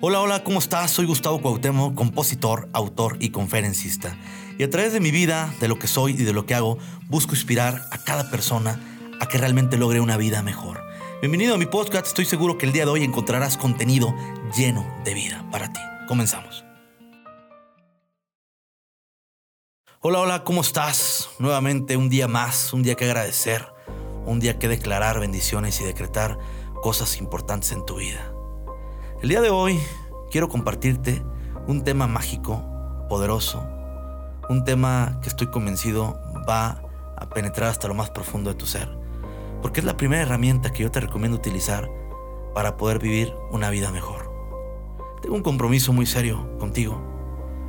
Hola, hola, ¿cómo estás? Soy Gustavo Cuauhtémoc, compositor, autor y conferencista. Y a través de mi vida, de lo que soy y de lo que hago, busco inspirar a cada persona a que realmente logre una vida mejor. Bienvenido a mi podcast, estoy seguro que el día de hoy encontrarás contenido lleno de vida para ti. Comenzamos. Hola, hola, ¿cómo estás? Nuevamente un día más, un día que agradecer, un día que declarar bendiciones y decretar cosas importantes en tu vida. El día de hoy quiero compartirte un tema mágico, poderoso, un tema que estoy convencido va a penetrar hasta lo más profundo de tu ser, porque es la primera herramienta que yo te recomiendo utilizar para poder vivir una vida mejor. Tengo un compromiso muy serio contigo,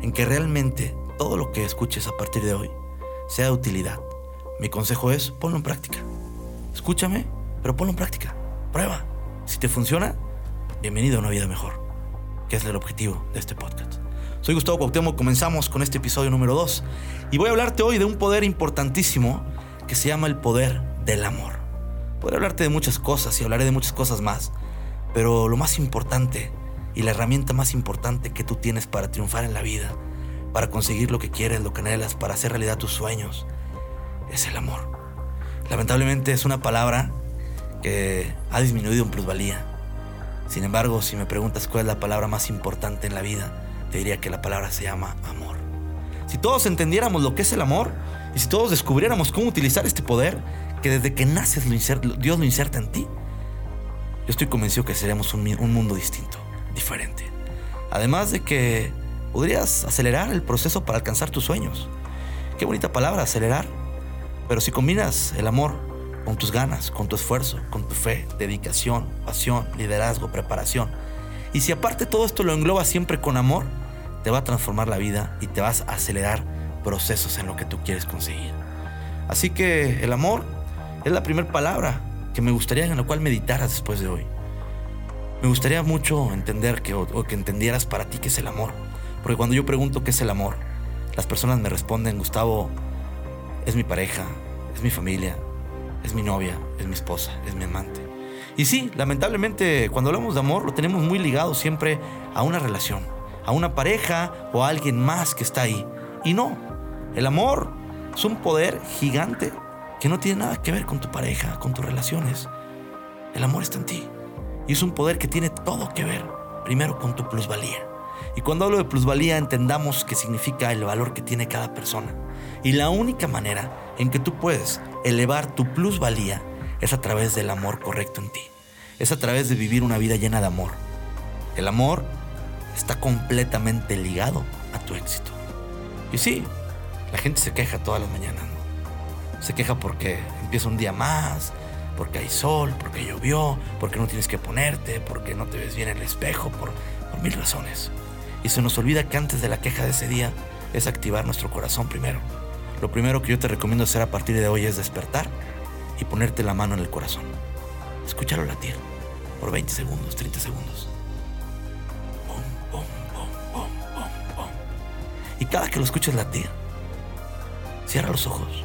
en que realmente todo lo que escuches a partir de hoy sea de utilidad. Mi consejo es ponlo en práctica. Escúchame, pero ponlo en práctica. Prueba. Si te funciona, bienvenido a una vida mejor, que es el objetivo de este podcast. Soy Gustavo Cuauhtémoc, comenzamos con este episodio número 2 y voy a hablarte hoy de un poder importantísimo que se llama el poder del amor. Podré hablarte de muchas cosas y hablaré de muchas cosas más, pero lo más importante y la herramienta más importante que tú tienes para triunfar en la vida, para conseguir lo que quieres, lo que anhelas, para hacer realidad tus sueños, es el amor. Lamentablemente es una palabra que ha disminuido en plusvalía. Sin embargo, si me preguntas cuál es la palabra más importante en la vida, te diría que la palabra se llama amor. Si todos entendiéramos lo que es el amor y si todos descubriéramos cómo utilizar este poder, que desde que naces Dios lo inserta en ti, yo estoy convencido que seríamos un, un mundo distinto, diferente. Además de que podrías acelerar el proceso para alcanzar tus sueños. Qué bonita palabra, acelerar. Pero si combinas el amor con tus ganas, con tu esfuerzo, con tu fe, dedicación, pasión, liderazgo, preparación. Y si aparte todo esto lo engloba siempre con amor, te va a transformar la vida y te vas a acelerar procesos en lo que tú quieres conseguir. Así que el amor es la primera palabra que me gustaría en la cual meditaras después de hoy. Me gustaría mucho entender que, o que entendieras para ti qué es el amor. Porque cuando yo pregunto qué es el amor, las personas me responden, Gustavo, es mi pareja, es mi familia, es mi novia, es mi esposa, es mi amante. Y sí, lamentablemente cuando hablamos de amor lo tenemos muy ligado siempre a una relación, a una pareja o a alguien más que está ahí. Y no, el amor es un poder gigante que no tiene nada que ver con tu pareja, con tus relaciones. El amor está en ti. Y es un poder que tiene todo que ver, primero, con tu plusvalía. Y cuando hablo de plusvalía entendamos que significa el valor que tiene cada persona. Y la única manera en que tú puedes elevar tu plusvalía es a través del amor correcto en ti. Es a través de vivir una vida llena de amor. El amor está completamente ligado a tu éxito. Y sí, la gente se queja todas las mañanas. Se queja porque empieza un día más, porque hay sol, porque llovió, porque no tienes que ponerte, porque no te ves bien en el espejo, por, por mil razones. Y se nos olvida que antes de la queja de ese día es activar nuestro corazón primero. Lo primero que yo te recomiendo hacer a partir de hoy es despertar y ponerte la mano en el corazón. Escúchalo latir por 20 segundos, 30 segundos. Y cada que lo escuches latir, cierra los ojos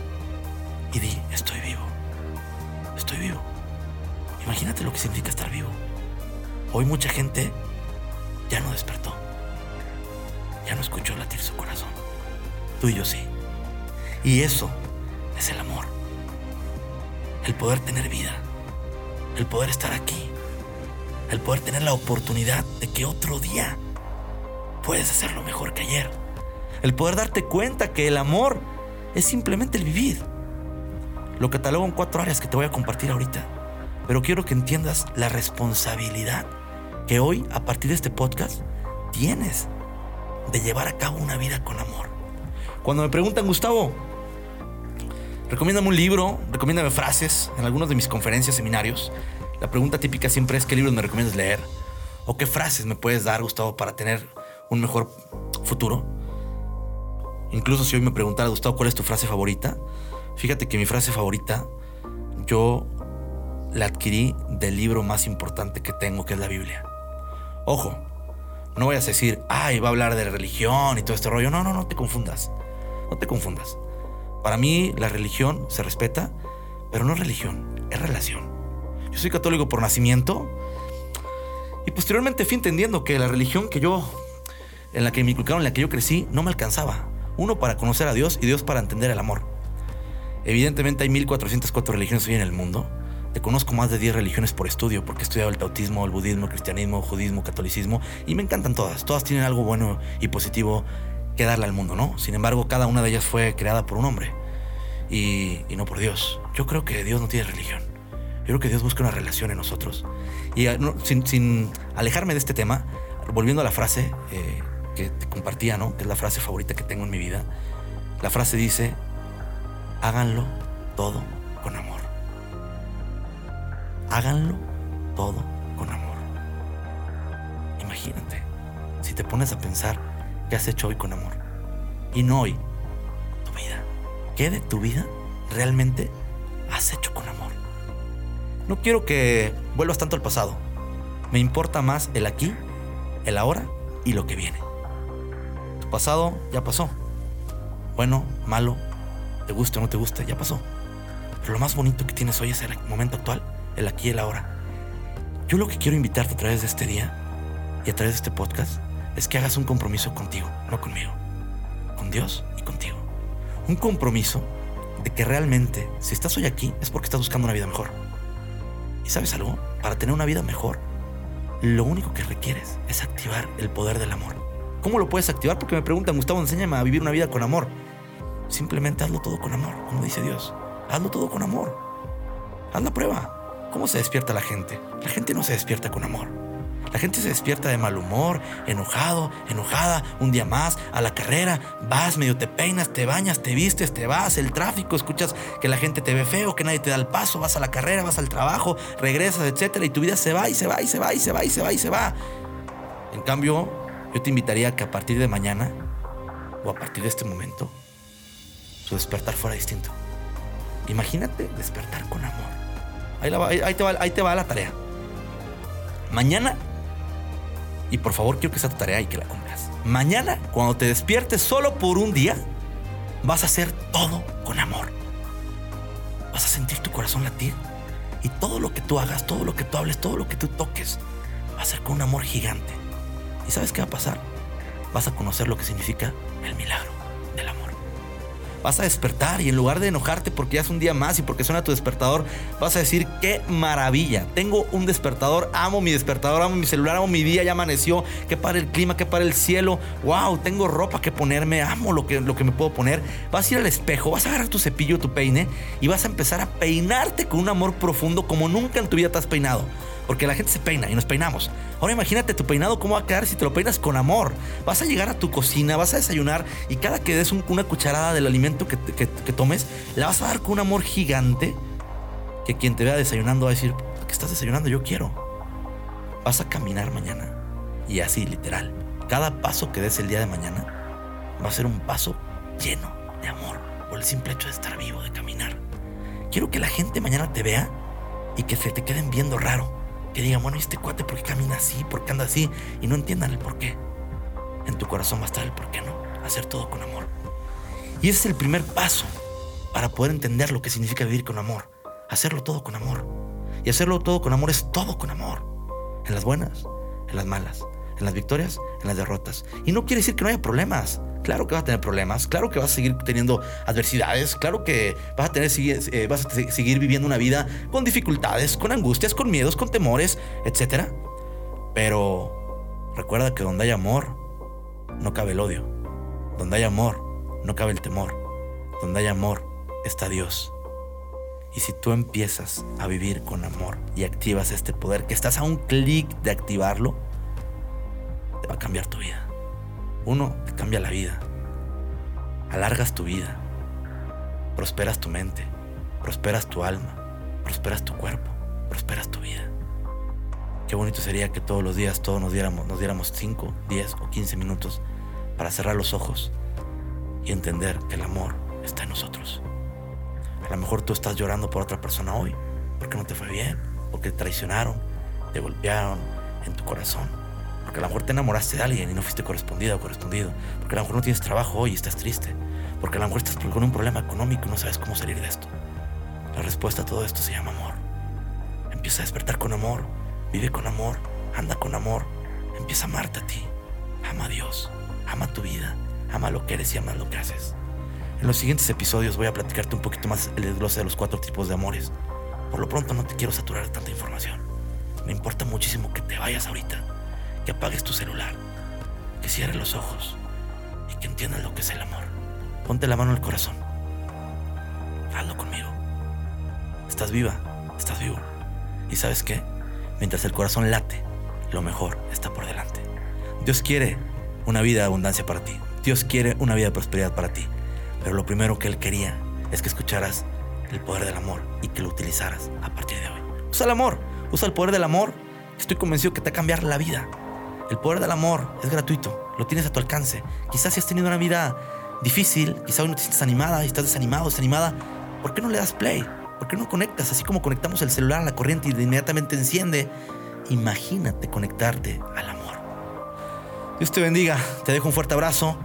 y di, estoy vivo. Estoy vivo. Imagínate lo que significa estar vivo. Hoy mucha gente ya no despertó. Ya no escuchó latir su corazón. Tú y yo sí. Y eso es el amor. El poder tener vida. El poder estar aquí. El poder tener la oportunidad de que otro día puedes hacerlo mejor que ayer. El poder darte cuenta que el amor es simplemente el vivir. Lo catalogo en cuatro áreas que te voy a compartir ahorita. Pero quiero que entiendas la responsabilidad que hoy, a partir de este podcast, tienes de llevar a cabo una vida con amor. Cuando me preguntan, Gustavo, recomiéndame un libro, recomiéndame frases en algunas de mis conferencias, seminarios. La pregunta típica siempre es qué libros me recomiendas leer o qué frases me puedes dar, Gustavo, para tener un mejor futuro. Incluso si hoy me preguntara, Gustavo, ¿cuál es tu frase favorita? Fíjate que mi frase favorita yo la adquirí del libro más importante que tengo, que es la Biblia. Ojo, no vayas a decir, ay, va a hablar de religión y todo este rollo. No, no, no te confundas. No te confundas. Para mí la religión se respeta, pero no religión, es relación. Yo soy católico por nacimiento Y posteriormente fui entendiendo que la religión que yo, en la que me inculcaron, en la que yo crecí, no me alcanzaba. Uno para conocer a Dios y Dios para entender el amor. Evidentemente hay 1404 religiones hoy en el mundo. Te conozco más de 10 religiones por estudio, porque he estudiado el tautismo, el budismo, el cristianismo, el judismo, catolicismo, y me encantan todas. Todas tienen algo bueno y positivo que darle al mundo, ¿no? Sin embargo, cada una de ellas fue creada por un hombre y, no por Dios. Yo creo que Dios no tiene religión. Yo creo que Dios busca una relación en nosotros. Y ah, sin, alejarme de este tema, volviendo a la frase eh, que te compartía, ¿no? Que es la frase favorita que tengo en mi vida. La frase dice, háganlo todo con amor. Háganlo todo con amor. Imagínate, si te pones a pensar qué has hecho hoy con amor. Y no hoy, tu vida. ¿Qué de tu vida realmente has hecho con amor? No quiero que vuelvas tanto al pasado. Me importa más el aquí, el ahora y lo que viene. Tu pasado ya pasó. Bueno, malo, te guste o no te guste, ya pasó. Pero lo más bonito que tienes hoy es el momento actual, el aquí y el ahora. Yo lo que quiero invitarte a través de este día y a través de este podcast es que hagas un compromiso contigo, no conmigo. Con Dios y contigo. Un compromiso de que realmente, si estás hoy aquí, es porque estás buscando una vida mejor. ¿Y sabes algo? Para tener una vida mejor, lo único que requieres es activar el poder del amor. ¿Cómo lo puedes activar? Porque me preguntan, Gustavo, enséñame a vivir una vida con amor. Simplemente hazlo todo con amor, como dice Dios. Hazlo todo con amor. Haz la prueba. ¿Cómo se despierta la gente? La gente no se despierta con amor. La gente se despierta de mal humor, enojado, enojada, un día más, a la carrera, vas, medio te peinas, te bañas, te vistes, te vas, el tráfico, escuchas que la gente te ve feo, que nadie te da el paso, vas a la carrera, vas al trabajo, regresas, etcétera, y tu vida se va y se va y se va y se va y se va y se va. En cambio, yo te invitaría a que a partir de mañana o a partir de este momento su despertar fuera distinto. Imagínate despertar con amor. Ahí, te va, ahí te va la tarea. Mañana, y por favor quiero que sea tu tarea y que la cumplas. Mañana, cuando te despiertes solo por un día, vas a hacer todo con amor. Vas a sentir tu corazón latir. Y todo lo que tú hagas, todo lo que tú hables, todo lo que tú toques, va a ser con un amor gigante. ¿Y sabes qué va a pasar? Vas a conocer lo que significa el milagro vas a despertar y en lugar de enojarte porque ya es un día más y porque suena tu despertador, vas a decir, qué maravilla, tengo un despertador, amo mi despertador, amo mi celular, amo mi día, ya amaneció, que para el clima, que para el cielo, wow, tengo ropa que ponerme, amo lo que, lo que me puedo poner. Vas a ir al espejo, vas a agarrar tu cepillo, tu peine y vas a empezar a peinarte con un amor profundo como nunca en tu vida te has peinado. Porque la gente se peina y nos peinamos. Ahora imagínate tu peinado cómo va a quedar si te lo peinas con amor. Vas a llegar a tu cocina, vas a desayunar y cada que des una cucharada del alimento que, que, tomes, la vas a dar con un amor gigante que quien te vea desayunando va a decir, ¿qué estás desayunando? Yo quiero. Vas a caminar mañana. Y así, literal. Cada paso que des el día de mañana va a ser un paso lleno de amor por el simple hecho de estar vivo, de caminar. Quiero que la gente mañana te vea y que se te queden viendo raro que digan, bueno, este cuate, ¿por qué camina así? ¿Por qué anda así? Y no entiendan el por qué. En tu corazón va a estar el por qué no. Hacer todo con amor. Y ese es el primer paso para poder entender lo que significa vivir con amor. Hacerlo todo con amor. Y hacerlo todo con amor es todo con amor. En las buenas, en las malas, en las victorias, en las derrotas. Y no quiere decir que no haya problemas. Claro que vas a tener problemas, claro que vas a seguir teniendo adversidades, claro que vas a, tener, eh, vas a seguir viviendo una vida con dificultades, con angustias, con miedos, con temores, etc. Pero recuerda que donde hay amor, no cabe el odio. Donde hay amor, no cabe el temor. Donde hay amor, está Dios. Y si tú empiezas a vivir con amor y activas este poder, que estás a un clic de activarlo, va a cambiar tu vida. Uno, te cambia la vida. Alargas tu vida. Prosperas tu mente. Prosperas tu alma. Prosperas tu cuerpo. Prosperas tu vida. Qué bonito sería que todos los días todos nos diéramos, nos diéramos 5, 10 o 15 minutos para cerrar los ojos y entender que el amor está en nosotros. A lo mejor tú estás llorando por otra persona hoy, porque no te fue bien, porque te traicionaron, te golpearon en tu corazón. Porque a lo mejor te enamoraste de alguien y no fuiste correspondida o correspondido. Porque a lo mejor no tienes trabajo hoy y estás triste. Porque a lo mejor estás con un problema económico y no sabes cómo salir de esto. La respuesta a todo esto se llama amor. Empieza a despertar con amor. Vive con amor. anda con amor, empieza a amarte a ti, ama a Dios, ama tu vida, ama lo que eres y ama lo que haces. En los siguientes episodios voy a platicarte un poquito más el desglose de los cuatro tipos de amores. Por lo pronto no te quiero saturar de tanta información. Me importa muchísimo que te vayas ahorita, que apagues tu celular, que cierres los ojos y que entiendas lo que es el amor. Ponte la mano en el corazón. Hazlo conmigo. Estás viva, estás vivo. ¿Y sabes qué? Mientras el corazón late, lo mejor está por delante. Dios quiere una vida de abundancia para ti. Dios quiere una vida de prosperidad para ti. Pero lo primero que Él quería es que escucharas el poder del amor y que lo utilizaras a partir de hoy. Usa el amor, usa el poder del amor. Estoy convencido que te va a cambiar la vida. El poder del amor es gratuito, lo tienes a tu alcance. Quizás si has tenido una vida difícil, quizás hoy no te sientes animada y estás desanimado, desanimada, ¿por qué no le das play? ¿Por qué no conectas? Así como conectamos el celular a la corriente y inmediatamente enciende, imagínate conectarte al amor. Dios te bendiga, te dejo un fuerte abrazo.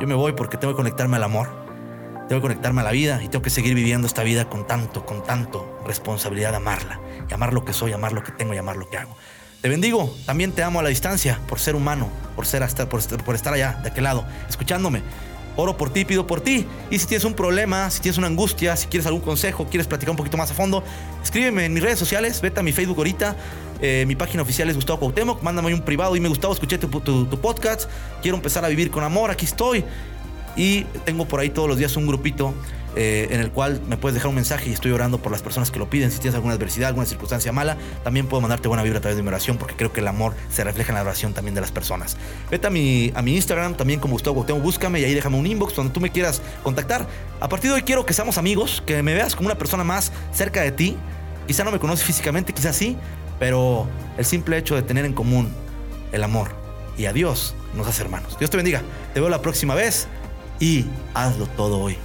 Yo me voy porque tengo que conectarme al amor. Tengo que conectarme a la vida y tengo que seguir viviendo esta vida con tanto, con tanto responsabilidad de amarla. Y amar lo que soy, amar lo que tengo y amar lo que hago. Te bendigo, también te amo a la distancia por ser humano, por, ser hasta, por, estar allá, de aquel lado, escuchándome. Oro por ti, pido por ti. Y si tienes un problema, si tienes una angustia, si quieres algún consejo, quieres platicar un poquito más a fondo, escríbeme en mis redes sociales, vete a mi Facebook ahorita. Eh, mi página oficial es Gustavo Cuauhtémoc. Mándame un privado y me Gustavo, escuché tu podcast. Quiero empezar a vivir con amor, aquí estoy. Y tengo por ahí todos los días un grupito eh, en el cual me puedes dejar un mensaje y estoy orando por las personas que lo piden. Si tienes alguna adversidad, alguna circunstancia mala, también puedo mandarte buena vibra a través de mi oración porque creo que el amor se refleja en la oración también de las personas. Vete a mi, a mi Instagram, también como Gustavo Cuauhtémoc, búscame y ahí déjame un inbox donde tú me quieras contactar. A partir de hoy quiero que seamos amigos, que me veas como una persona más cerca de ti. Quizá no me conoces físicamente, quizás sí, pero el simple hecho de tener en común el amor y a Dios nos hace hermanos. Dios te bendiga. Te veo la próxima vez y hazlo todo hoy.